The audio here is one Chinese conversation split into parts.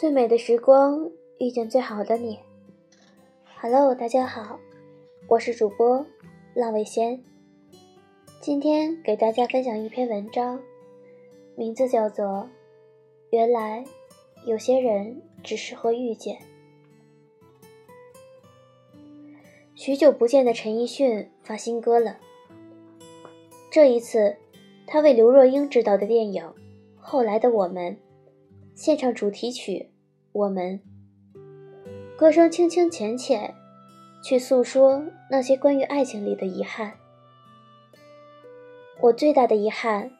最美的时光遇见最好的你。Hello，大家好，我是主播浪味仙。今天给大家分享一篇文章，名字叫做《原来有些人只适合遇见》。许久不见的陈奕迅发新歌了，这一次他为刘若英执导的电影《后来的我们》。现场主题曲《我们》，歌声轻轻浅浅，去诉说那些关于爱情里的遗憾。我最大的遗憾，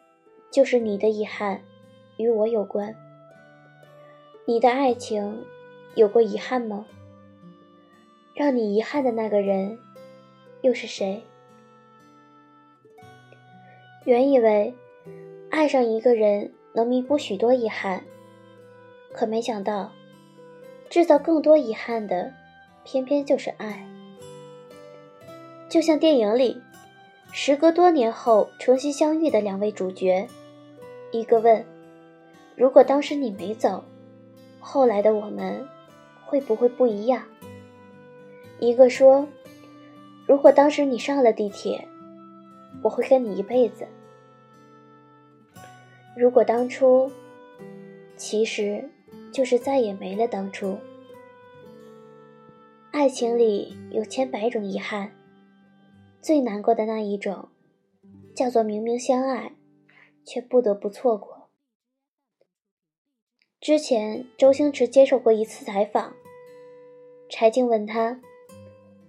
就是你的遗憾与我有关。你的爱情有过遗憾吗？让你遗憾的那个人，又是谁？原以为爱上一个人能弥补许多遗憾。可没想到，制造更多遗憾的，偏偏就是爱。就像电影里，时隔多年后重新相遇的两位主角，一个问：“如果当时你没走，后来的我们会不会不一样？”一个说：“如果当时你上了地铁，我会跟你一辈子。”如果当初，其实。就是再也没了当初。爱情里有千百种遗憾，最难过的那一种，叫做明明相爱，却不得不错过。之前周星驰接受过一次采访，柴静问他：“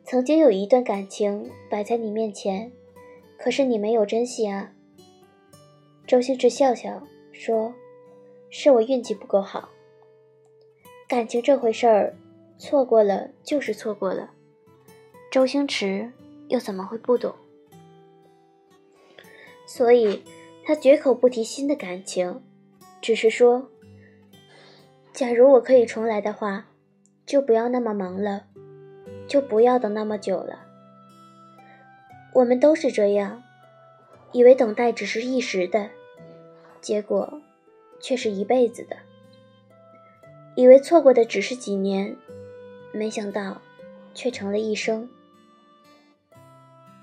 曾经有一段感情摆在你面前，可是你没有珍惜啊？”周星驰笑笑说：“是我运气不够好。”感情这回事儿，错过了就是错过了。周星驰又怎么会不懂？所以，他绝口不提新的感情，只是说：“假如我可以重来的话，就不要那么忙了，就不要等那么久了。”我们都是这样，以为等待只是一时的，结果却是一辈子的。以为错过的只是几年，没想到却成了一生。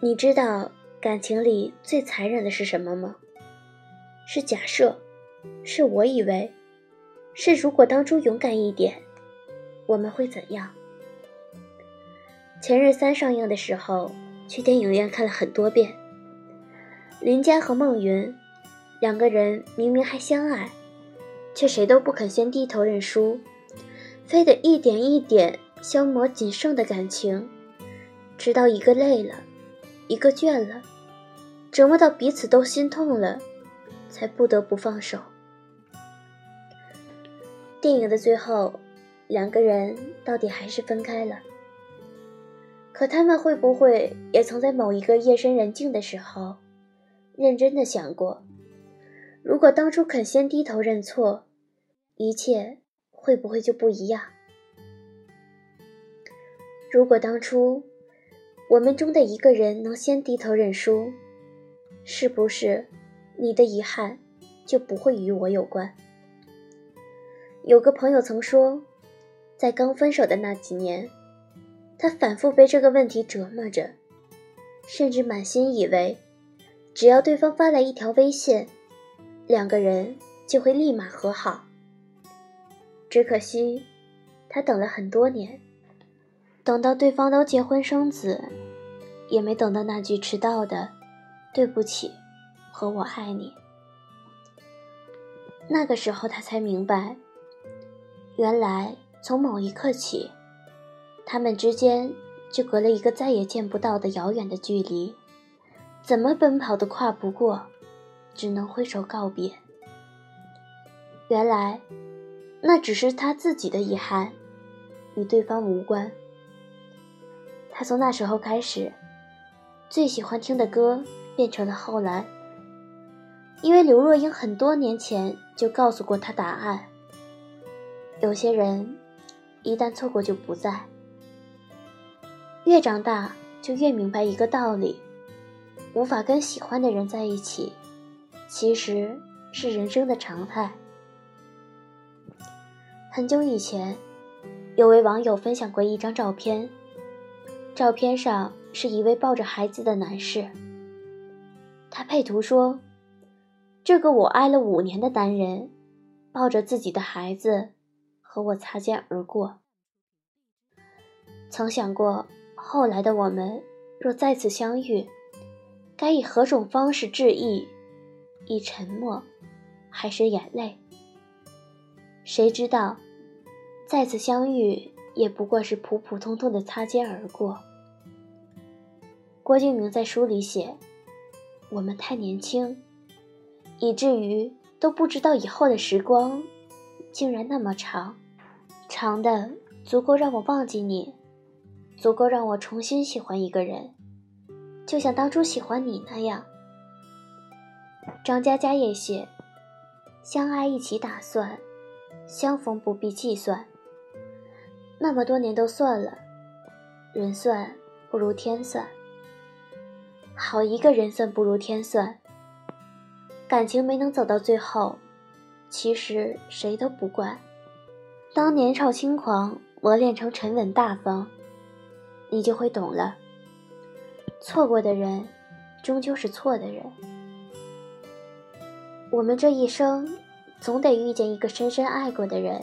你知道感情里最残忍的是什么吗？是假设，是我以为，是如果当初勇敢一点，我们会怎样？前任三上映的时候，去电影院看了很多遍。林佳和孟云两个人明明还相爱。却谁都不肯先低头认输，非得一点一点消磨仅剩的感情，直到一个累了，一个倦了，折磨到彼此都心痛了，才不得不放手。电影的最后，两个人到底还是分开了。可他们会不会也曾在某一个夜深人静的时候，认真的想过，如果当初肯先低头认错？一切会不会就不一样？如果当初我们中的一个人能先低头认输，是不是你的遗憾就不会与我有关？有个朋友曾说，在刚分手的那几年，他反复被这个问题折磨着，甚至满心以为，只要对方发来一条微信，两个人就会立马和好。只可惜，他等了很多年，等到对方都结婚生子，也没等到那句迟到的“对不起”和我爱你。那个时候，他才明白，原来从某一刻起，他们之间就隔了一个再也见不到的遥远的距离，怎么奔跑都跨不过，只能挥手告别。原来。那只是他自己的遗憾，与对方无关。他从那时候开始，最喜欢听的歌变成了后来，因为刘若英很多年前就告诉过他答案。有些人，一旦错过就不在。越长大就越明白一个道理：无法跟喜欢的人在一起，其实是人生的常态。很久以前，有位网友分享过一张照片，照片上是一位抱着孩子的男士。他配图说：“这个我爱了五年的男人，抱着自己的孩子，和我擦肩而过。曾想过，后来的我们若再次相遇，该以何种方式致意？以沉默，还是眼泪？谁知道，再次相遇也不过是普普通通的擦肩而过。”郭敬明在书里写。我们太年轻，以至于都不知道以后的时光竟然那么长，长的足够让我忘记你，足够让我重新喜欢一个人，就像当初喜欢你那样。张嘉佳也写：相爱一起打算，相逢不必计算。那么多年都算了，人算不如天算。好一个人算不如天算，感情没能走到最后，其实谁都不怪。当年少轻狂磨练成沉稳大方，你就会懂了。错过的人，终究是错的人。我们这一生，总得遇见一个深深爱过的人，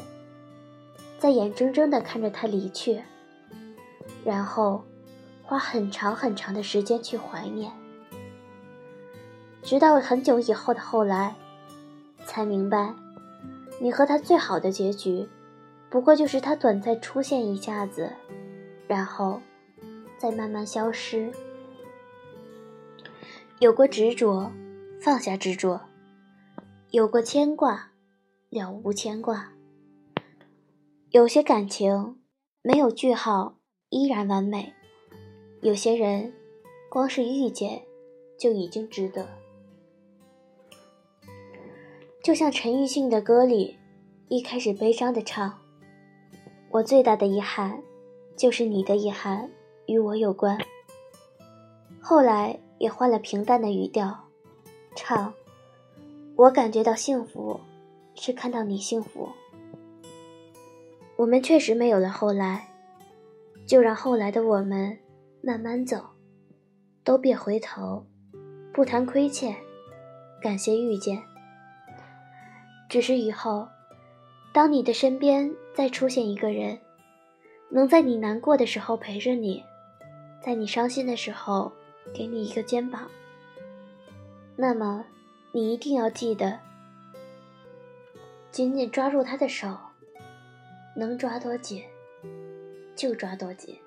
在眼睁睁地看着他离去，然后。花很长很长的时间去怀念，直到很久以后的后来，才明白，你和他最好的结局，不过就是他短暂出现一下子，然后再慢慢消失。有过执着，放下执着；有过牵挂，了无牵挂。有些感情没有句号，依然完美。有些人，光是遇见，就已经值得。就像陈奕迅的歌里，一开始悲伤的唱：“我最大的遗憾，就是你的遗憾与我有关。”后来也换了平淡的语调，唱：“我感觉到幸福，是看到你幸福。”我们确实没有了后来，就让后来的我们。慢慢走，都别回头，不谈亏欠，感谢遇见。只是以后，当你的身边再出现一个人，能在你难过的时候陪着你，在你伤心的时候给你一个肩膀，那么你一定要记得，紧紧抓住他的手，能抓多紧就抓多紧。